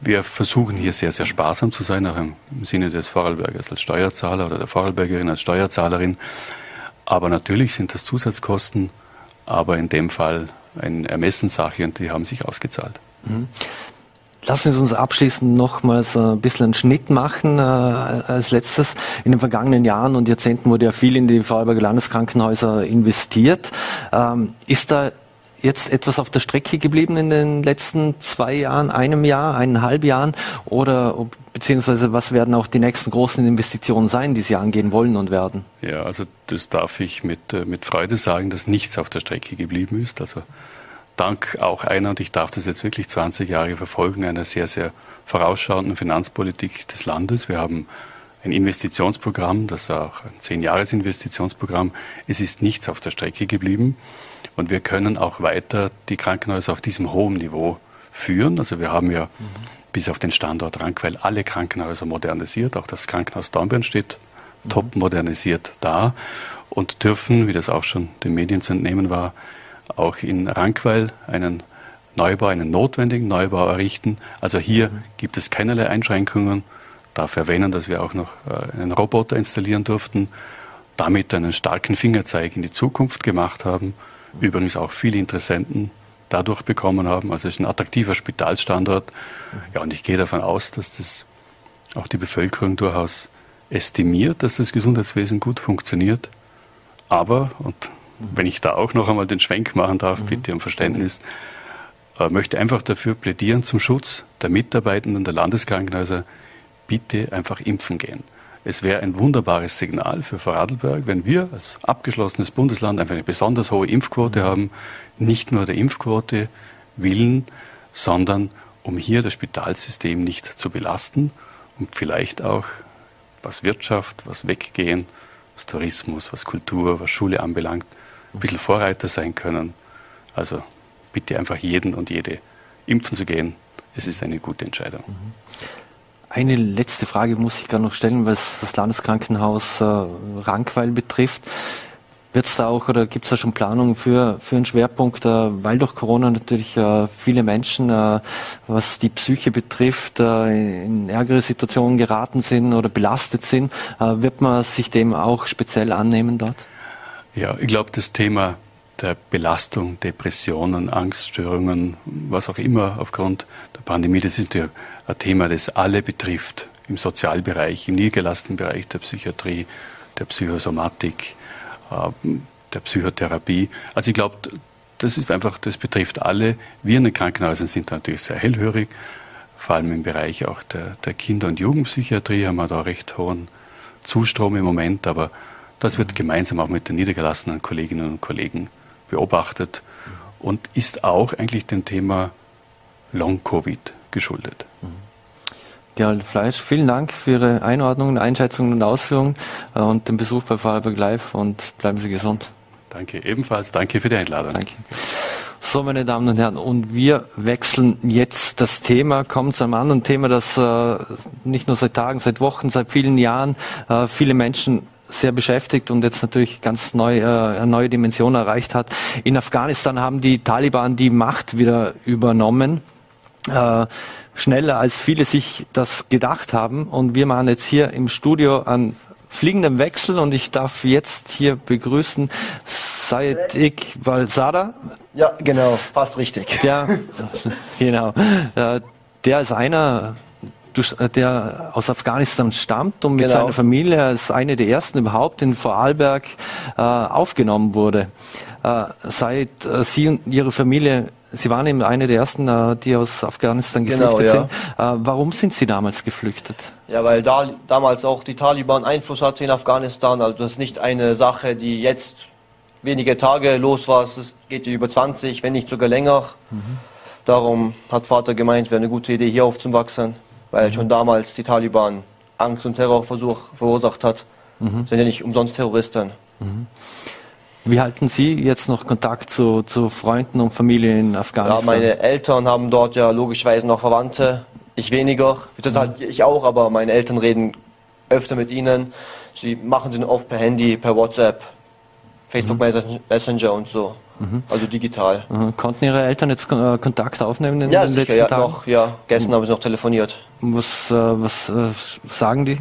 Wir versuchen hier sehr, sehr sparsam zu sein, auch im, Sinne des Vorarlbergers als Steuerzahler oder der Vorarlbergerin als Steuerzahlerin. Aber natürlich sind das Zusatzkosten, aber in dem Fall eine Ermessenssache und die haben sich ausgezahlt. Mhm. Lassen Sie uns abschließend nochmals ein bisschen einen Schnitt machen äh, als letztes. In den vergangenen Jahren und Jahrzehnten wurde ja viel in die Vorarlberger Landeskrankenhäuser investiert. Ähm, ist da jetzt etwas auf der Strecke geblieben in den letzten zwei Jahren, einem Jahr, eineinhalb Jahren? Oder beziehungsweise was werden auch die nächsten großen Investitionen sein, die Sie angehen wollen und werden? Ja, also das darf ich mit, äh, mit Freude sagen, dass nichts auf der Strecke geblieben ist. Also dank auch einer, und ich darf das jetzt wirklich 20 Jahre verfolgen, einer sehr, sehr vorausschauenden Finanzpolitik des Landes. Wir haben ein Investitionsprogramm, das auch ein Zehn-Jahres-Investitionsprogramm. Es ist nichts auf der Strecke geblieben und wir können auch weiter die Krankenhäuser auf diesem hohen Niveau führen. Also wir haben ja mhm. bis auf den Standort Rankweil alle Krankenhäuser modernisiert. Auch das Krankenhaus Dornbirn steht mhm. top modernisiert da und dürfen, wie das auch schon den Medien zu entnehmen war, auch in Rankweil einen Neubau, einen notwendigen Neubau errichten. Also hier mhm. gibt es keinerlei Einschränkungen. Darf erwähnen, dass wir auch noch äh, einen Roboter installieren durften, damit einen starken Fingerzeig in die Zukunft gemacht haben. Mhm. Übrigens auch viele Interessenten dadurch bekommen haben. Also es ist ein attraktiver Spitalstandort. Mhm. Ja, und ich gehe davon aus, dass das auch die Bevölkerung durchaus estimiert, dass das Gesundheitswesen gut funktioniert. Aber, und wenn ich da auch noch einmal den Schwenk machen darf, mhm. bitte um Verständnis, äh, möchte einfach dafür plädieren zum Schutz der Mitarbeitenden der Landeskrankenhäuser, bitte einfach impfen gehen. Es wäre ein wunderbares Signal für Vorarlberg, wenn wir als abgeschlossenes Bundesland einfach eine besonders hohe Impfquote mhm. haben, nicht nur der Impfquote willen, sondern um hier das Spitalsystem nicht zu belasten und vielleicht auch was Wirtschaft, was Weggehen, was Tourismus, was Kultur, was Schule anbelangt, ein bisschen Vorreiter sein können. Also bitte einfach jeden und jede impfen zu gehen. Es ist eine gute Entscheidung. Mhm. Eine letzte Frage muss ich gerade noch stellen, was das Landeskrankenhaus äh, Rankweil betrifft. Wird es da auch oder gibt es da schon Planungen für, für einen Schwerpunkt, äh, weil durch Corona natürlich äh, viele Menschen, äh, was die Psyche betrifft, äh, in ärgere Situationen geraten sind oder belastet sind, äh, wird man sich dem auch speziell annehmen dort? Ja, ich glaube, das Thema der Belastung, Depressionen, Angststörungen, was auch immer aufgrund der Pandemie, das ist ja ein Thema, das alle betrifft. Im Sozialbereich, im niedergelassenen Bereich der Psychiatrie, der Psychosomatik, äh, der Psychotherapie. Also ich glaube, das ist einfach, das betrifft alle. Wir in den Krankenhäusern sind natürlich sehr hellhörig, vor allem im Bereich auch der, der Kinder- und Jugendpsychiatrie haben wir da recht hohen Zustrom im Moment, aber das wird gemeinsam auch mit den niedergelassenen Kolleginnen und Kollegen beobachtet und ist auch eigentlich dem Thema Long-Covid geschuldet. Gerald Fleisch, vielen Dank für Ihre Einordnungen, Einschätzungen und Ausführungen äh, und den Besuch bei Vorarlberg Live und bleiben Sie gesund. Danke ebenfalls. Danke für die Einladung. Danke. So, meine Damen und Herren, und wir wechseln jetzt das Thema, kommen zu einem anderen Thema, das äh, nicht nur seit Tagen, seit Wochen, seit vielen Jahren äh, viele Menschen sehr beschäftigt und jetzt natürlich ganz neu, äh, neue Dimension erreicht hat. In Afghanistan haben die Taliban die Macht wieder übernommen. Äh, schneller als viele sich das gedacht haben. Und wir machen jetzt hier im Studio einen fliegenden Wechsel und ich darf jetzt hier begrüßen Sayed Iqbal Sada. Ja, genau, fast richtig. Ja, genau. Äh, der ist einer der aus Afghanistan stammt und mit genau. seiner Familie als eine der ersten überhaupt in Vorarlberg äh, aufgenommen wurde. Äh, seit äh, Sie und Ihre Familie Sie waren eben eine der ersten, äh, die aus Afghanistan genau, geflüchtet genau, ja. sind. Äh, warum sind Sie damals geflüchtet? Ja, weil da, damals auch die Taliban Einfluss hatte in Afghanistan. Also das ist nicht eine Sache, die jetzt wenige Tage los war. Es geht über 20, wenn nicht sogar länger. Mhm. Darum hat Vater gemeint, wäre eine gute Idee, hier aufzuwachsen, weil mhm. schon damals die Taliban Angst und Terrorversuch verursacht hat. Mhm. Sind ja nicht umsonst Terroristen. Mhm. Wie halten Sie jetzt noch Kontakt zu, zu Freunden und Familie in Afghanistan? Ja, meine Eltern haben dort ja logischerweise noch Verwandte. Ich weniger. Das halt ich auch, aber meine Eltern reden öfter mit ihnen. Sie machen sie oft per Handy, per WhatsApp, Facebook mhm. Messenger und so. Mhm. Also digital. Mhm. Konnten Ihre Eltern jetzt äh, Kontakt aufnehmen in ja, den sicher, letzten ja, Tagen? Noch, ja, gestern mhm. haben sie noch telefoniert. Was, äh, was äh, sagen die?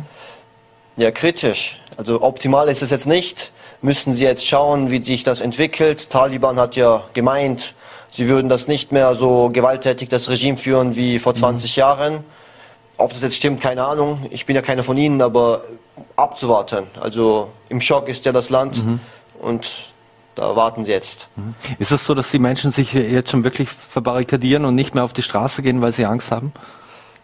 Ja, kritisch. Also optimal ist es jetzt nicht müssen sie jetzt schauen, wie sich das entwickelt. Taliban hat ja gemeint, sie würden das nicht mehr so gewalttätig das Regime führen wie vor 20 mhm. Jahren. Ob das jetzt stimmt, keine Ahnung. Ich bin ja keiner von ihnen, aber abzuwarten. Also im Schock ist ja das Land mhm. und da warten sie jetzt. Mhm. Ist es so, dass die Menschen sich jetzt schon wirklich verbarrikadieren und nicht mehr auf die Straße gehen, weil sie Angst haben?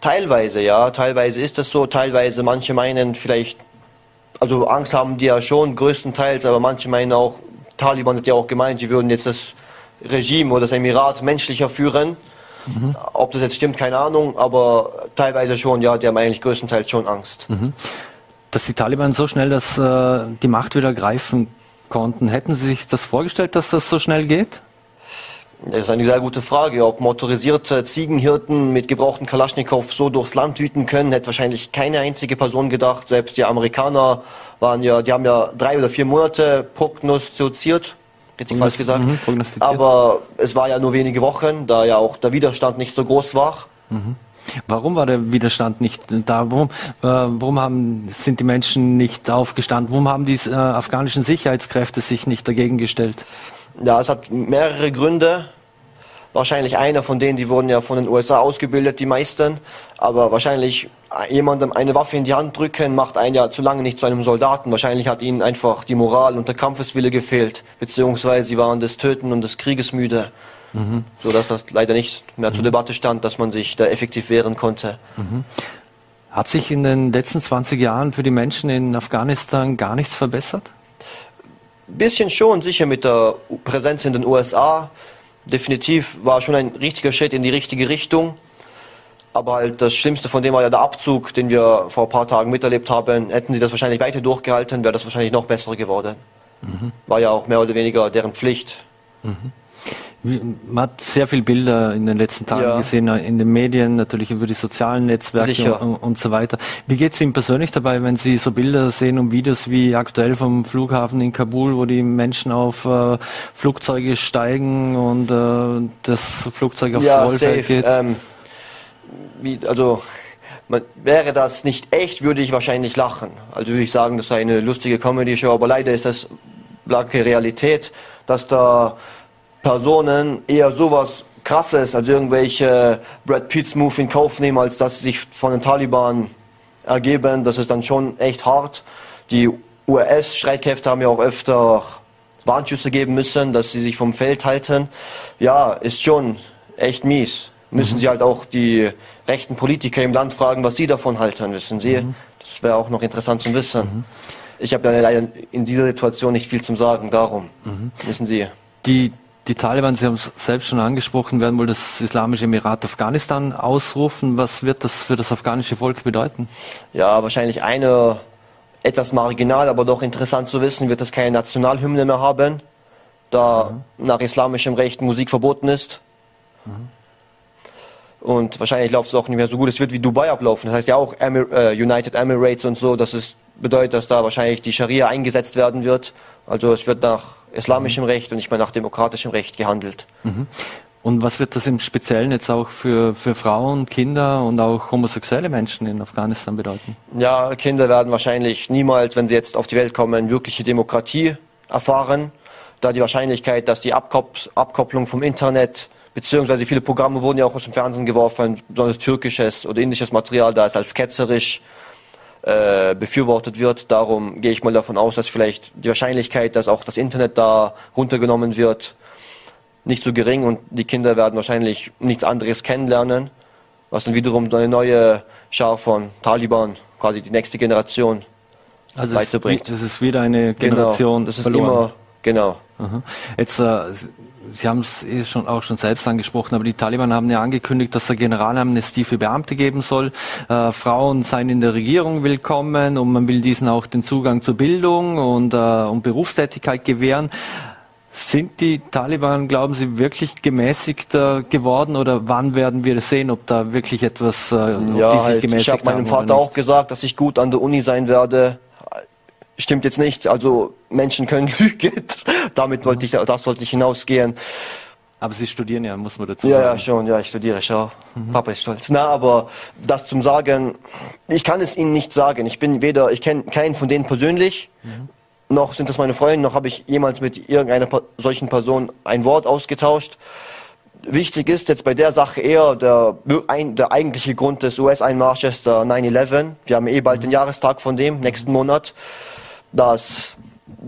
Teilweise, ja. Teilweise ist das so. Teilweise, manche meinen vielleicht also Angst haben die ja schon größtenteils, aber manche meinen auch, Taliban hat ja auch gemeint, sie würden jetzt das Regime oder das Emirat menschlicher führen. Mhm. Ob das jetzt stimmt, keine Ahnung, aber teilweise schon, ja, die haben eigentlich größtenteils schon Angst. Mhm. Dass die Taliban so schnell das, äh, die Macht wieder greifen konnten, hätten Sie sich das vorgestellt, dass das so schnell geht? Das ist eine sehr gute Frage. Ob motorisierte Ziegenhirten mit gebrauchten Kalaschnikow so durchs Land wüten können, hätte wahrscheinlich keine einzige Person gedacht. Selbst die Amerikaner waren ja, die haben ja drei oder vier Monate prognostiziert. Richtig falsch gesagt. Mhm, Aber es war ja nur wenige Wochen, da ja auch der Widerstand nicht so groß war. Mhm. Warum war der Widerstand nicht da? Warum, äh, warum haben, sind die Menschen nicht aufgestanden? Warum haben die äh, afghanischen Sicherheitskräfte sich nicht dagegen gestellt? Ja, es hat mehrere Gründe. Wahrscheinlich einer von denen, die wurden ja von den USA ausgebildet, die meisten. Aber wahrscheinlich jemandem eine Waffe in die Hand drücken, macht einen ja zu lange nicht zu einem Soldaten. Wahrscheinlich hat ihnen einfach die Moral und der Kampfeswille gefehlt. Beziehungsweise sie waren des Töten und des Krieges müde. Mhm. So dass das leider nicht mehr mhm. zur Debatte stand, dass man sich da effektiv wehren konnte. Mhm. Hat sich in den letzten 20 Jahren für die Menschen in Afghanistan gar nichts verbessert? Bisschen schon, sicher mit der Präsenz in den USA definitiv war schon ein richtiger Schritt in die richtige Richtung. Aber halt das Schlimmste von dem war ja der Abzug, den wir vor ein paar Tagen miterlebt haben. Hätten sie das wahrscheinlich weiter durchgehalten, wäre das wahrscheinlich noch besser geworden. Mhm. War ja auch mehr oder weniger deren Pflicht. Mhm. Man hat sehr viele Bilder in den letzten Tagen ja. gesehen, in den Medien, natürlich über die sozialen Netzwerke und, und, so weiter. Wie geht es Ihnen persönlich dabei, wenn Sie so Bilder sehen und Videos wie aktuell vom Flughafen in Kabul, wo die Menschen auf äh, Flugzeuge steigen und äh, das Flugzeug aufs ja, Rollfeld geht? Ähm, wie, also man, wäre das nicht echt, würde ich wahrscheinlich lachen. Also würde ich sagen, das sei eine lustige Comedy-Show, aber leider ist das blanke Realität, dass da Personen eher sowas krasses, als irgendwelche Brad Pitts Move in Kauf nehmen, als dass sie sich von den Taliban ergeben. Das ist dann schon echt hart. Die US-Streitkräfte haben ja auch öfter Warnschüsse geben müssen, dass sie sich vom Feld halten. Ja, ist schon echt mies. Müssen mhm. sie halt auch die rechten Politiker im Land fragen, was sie davon halten, wissen Sie. Mhm. Das wäre auch noch interessant zu wissen. Mhm. Ich habe ja leider in dieser Situation nicht viel zu sagen, darum mhm. wissen Sie. Die die Taliban, Sie haben es selbst schon angesprochen, werden wohl das Islamische Emirat Afghanistan ausrufen. Was wird das für das afghanische Volk bedeuten? Ja, wahrscheinlich eine etwas marginal, aber doch interessant zu wissen, wird es keine Nationalhymne mehr haben, da mhm. nach islamischem Recht Musik verboten ist. Mhm. Und wahrscheinlich läuft es auch nicht mehr so gut. Es wird wie Dubai ablaufen. Das heißt ja auch Emir äh, United Emirates und so. Das ist, bedeutet, dass da wahrscheinlich die Scharia eingesetzt werden wird. Also es wird nach islamischem mhm. Recht und nicht mehr nach demokratischem Recht gehandelt. Mhm. Und was wird das im Speziellen jetzt auch für, für Frauen, Kinder und auch homosexuelle Menschen in Afghanistan bedeuten? Ja, Kinder werden wahrscheinlich niemals, wenn sie jetzt auf die Welt kommen, wirkliche Demokratie erfahren, da die Wahrscheinlichkeit, dass die Abkopplung vom Internet beziehungsweise viele Programme wurden ja auch aus dem Fernsehen geworfen, besonders türkisches oder indisches Material, da ist als ketzerisch äh, befürwortet wird. Darum gehe ich mal davon aus, dass vielleicht die Wahrscheinlichkeit, dass auch das Internet da runtergenommen wird, nicht so gering und die Kinder werden wahrscheinlich nichts anderes kennenlernen, was dann wiederum eine neue Schar von Taliban, quasi die nächste Generation, also weiterbringt. Das ist wieder eine Generation genau, das ist verloren. immer, genau. Aha. Jetzt, äh, Sie haben es eh schon, auch schon selbst angesprochen, aber die Taliban haben ja angekündigt, dass es Generalamnestie für Beamte geben soll. Äh, Frauen seien in der Regierung willkommen und man will diesen auch den Zugang zur Bildung und, äh, und Berufstätigkeit gewähren. Sind die Taliban, glauben Sie, wirklich gemäßigter geworden oder wann werden wir sehen, ob da wirklich etwas äh, ja, die sich halt, gemäßigt Ich habe meinem Vater auch gesagt, dass ich gut an der Uni sein werde. Stimmt jetzt nicht. Also Menschen können lügen. Damit wollte ich, das wollte ich hinausgehen. Aber Sie studieren ja, muss man dazu ja, sagen. Ja, schon, ja, ich studiere schon. Mhm. Papa ist stolz. Na, aber das zum Sagen, ich kann es Ihnen nicht sagen. Ich bin weder, ich kenne keinen von denen persönlich. Mhm noch sind das meine Freunde, noch habe ich jemals mit irgendeiner solchen Person ein Wort ausgetauscht. Wichtig ist jetzt bei der Sache eher der, der eigentliche Grund des US-Einmarsches, der 9-11. Wir haben eh bald den Jahrestag von dem, nächsten Monat, dass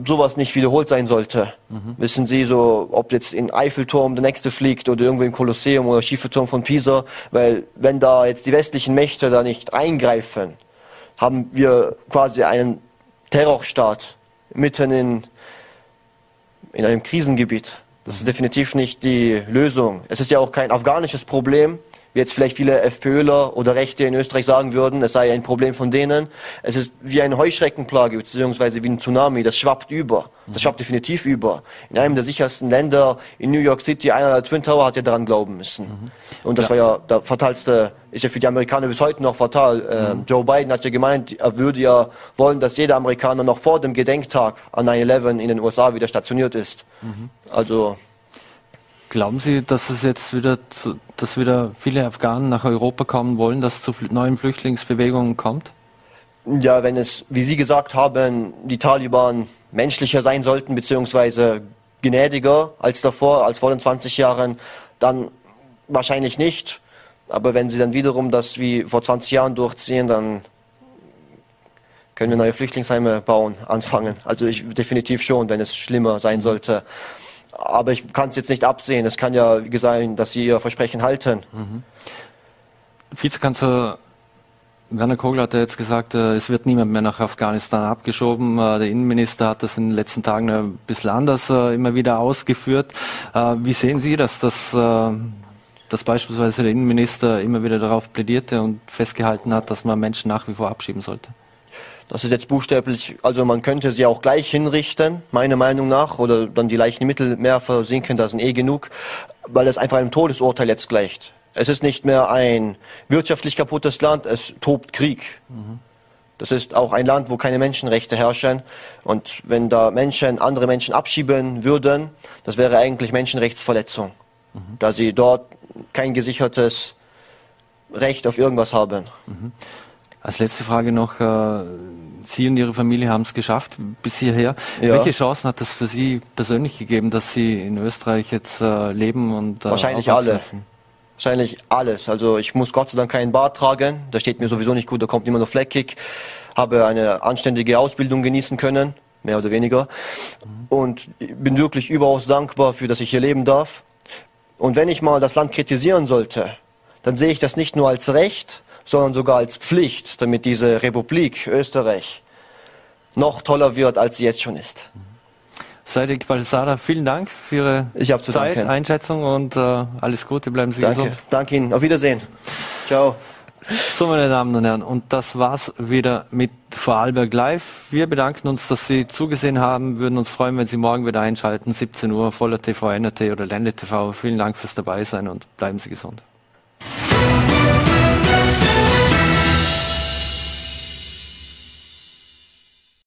sowas nicht wiederholt sein sollte. Mhm. Wissen Sie, so, ob jetzt in Eiffelturm der nächste fliegt oder irgendwo im Kolosseum oder Schieferturm von Pisa, weil wenn da jetzt die westlichen Mächte da nicht eingreifen, haben wir quasi einen Terrorstaat mitten in, in einem Krisengebiet. Das ist definitiv nicht die Lösung. Es ist ja auch kein afghanisches Problem, jetzt vielleicht viele FPÖler oder Rechte in Österreich sagen würden, es sei ein Problem von denen. Es ist wie eine Heuschreckenplage, beziehungsweise wie ein Tsunami, das schwappt über. Das schwappt definitiv über. In einem der sichersten Länder, in New York City, einer der Twin Tower hat ja daran glauben müssen. Mhm. Und das ja. war ja der fatalste, ist ja für die Amerikaner bis heute noch fatal. Äh, mhm. Joe Biden hat ja gemeint, er würde ja wollen, dass jeder Amerikaner noch vor dem Gedenktag an 9-11 in den USA wieder stationiert ist. Mhm. Also Glauben Sie, dass es jetzt wieder, zu, dass wieder viele Afghanen nach Europa kommen wollen, dass es zu neuen Flüchtlingsbewegungen kommt? Ja, wenn es, wie Sie gesagt haben, die Taliban menschlicher sein sollten, beziehungsweise gnädiger als davor, als vor den 20 Jahren, dann wahrscheinlich nicht. Aber wenn sie dann wiederum das wie vor 20 Jahren durchziehen, dann können wir neue Flüchtlingsheime bauen, anfangen. Also ich definitiv schon, wenn es schlimmer sein sollte. Aber ich kann es jetzt nicht absehen. Es kann ja sein, dass sie ihr Versprechen halten. Mhm. Vizekanzler Werner Kogler hat ja jetzt gesagt, äh, es wird niemand mehr nach Afghanistan abgeschoben. Äh, der Innenminister hat das in den letzten Tagen ein bisschen anders äh, immer wieder ausgeführt. Wie sehen Sie das, dass, dass beispielsweise der Innenminister immer wieder darauf plädierte und festgehalten hat, dass man Menschen nach wie vor abschieben sollte? Das ist jetzt buchstäblich, also man könnte sie auch gleich hinrichten, meiner Meinung nach, oder dann die Leichen im Mittelmeer versinken, das sind eh genug, weil das einfach einem Todesurteil jetzt gleicht. Es ist nicht mehr ein wirtschaftlich kaputtes Land, es tobt Krieg. Mhm. Das ist auch ein Land, wo keine Menschenrechte herrschen. Und wenn da Menschen andere Menschen abschieben würden, das wäre eigentlich Menschenrechtsverletzung, mhm. da sie dort kein gesichertes Recht auf irgendwas haben. Mhm. Als letzte Frage noch, äh, Sie und Ihre Familie haben es geschafft bis hierher. Ja. Welche Chancen hat das für Sie persönlich gegeben, dass Sie in Österreich jetzt äh, leben und äh, Wahrscheinlich alle. Wahrscheinlich alles. Also ich muss Gott sei Dank keinen Bart tragen. Da steht mir sowieso nicht gut, da kommt immer noch fleckig. Habe eine anständige Ausbildung genießen können, mehr oder weniger. Und bin wirklich überaus dankbar für, dass ich hier leben darf. Und wenn ich mal das Land kritisieren sollte, dann sehe ich das nicht nur als Recht, sondern sogar als Pflicht, damit diese Republik Österreich noch toller wird, als sie jetzt schon ist. Seidik Balsada, vielen Dank für Ihre Zeit, danken. Einschätzung und äh, alles Gute, bleiben Sie Danke. gesund. Danke Ihnen, auf Wiedersehen. Ciao. So, meine Damen und Herren, und das war's wieder mit Vorarlberg Live. Wir bedanken uns, dass Sie zugesehen haben, würden uns freuen, wenn Sie morgen wieder einschalten, 17 Uhr, voller TV, NRT oder Ländle TV. Vielen Dank fürs Dabeisein und bleiben Sie gesund.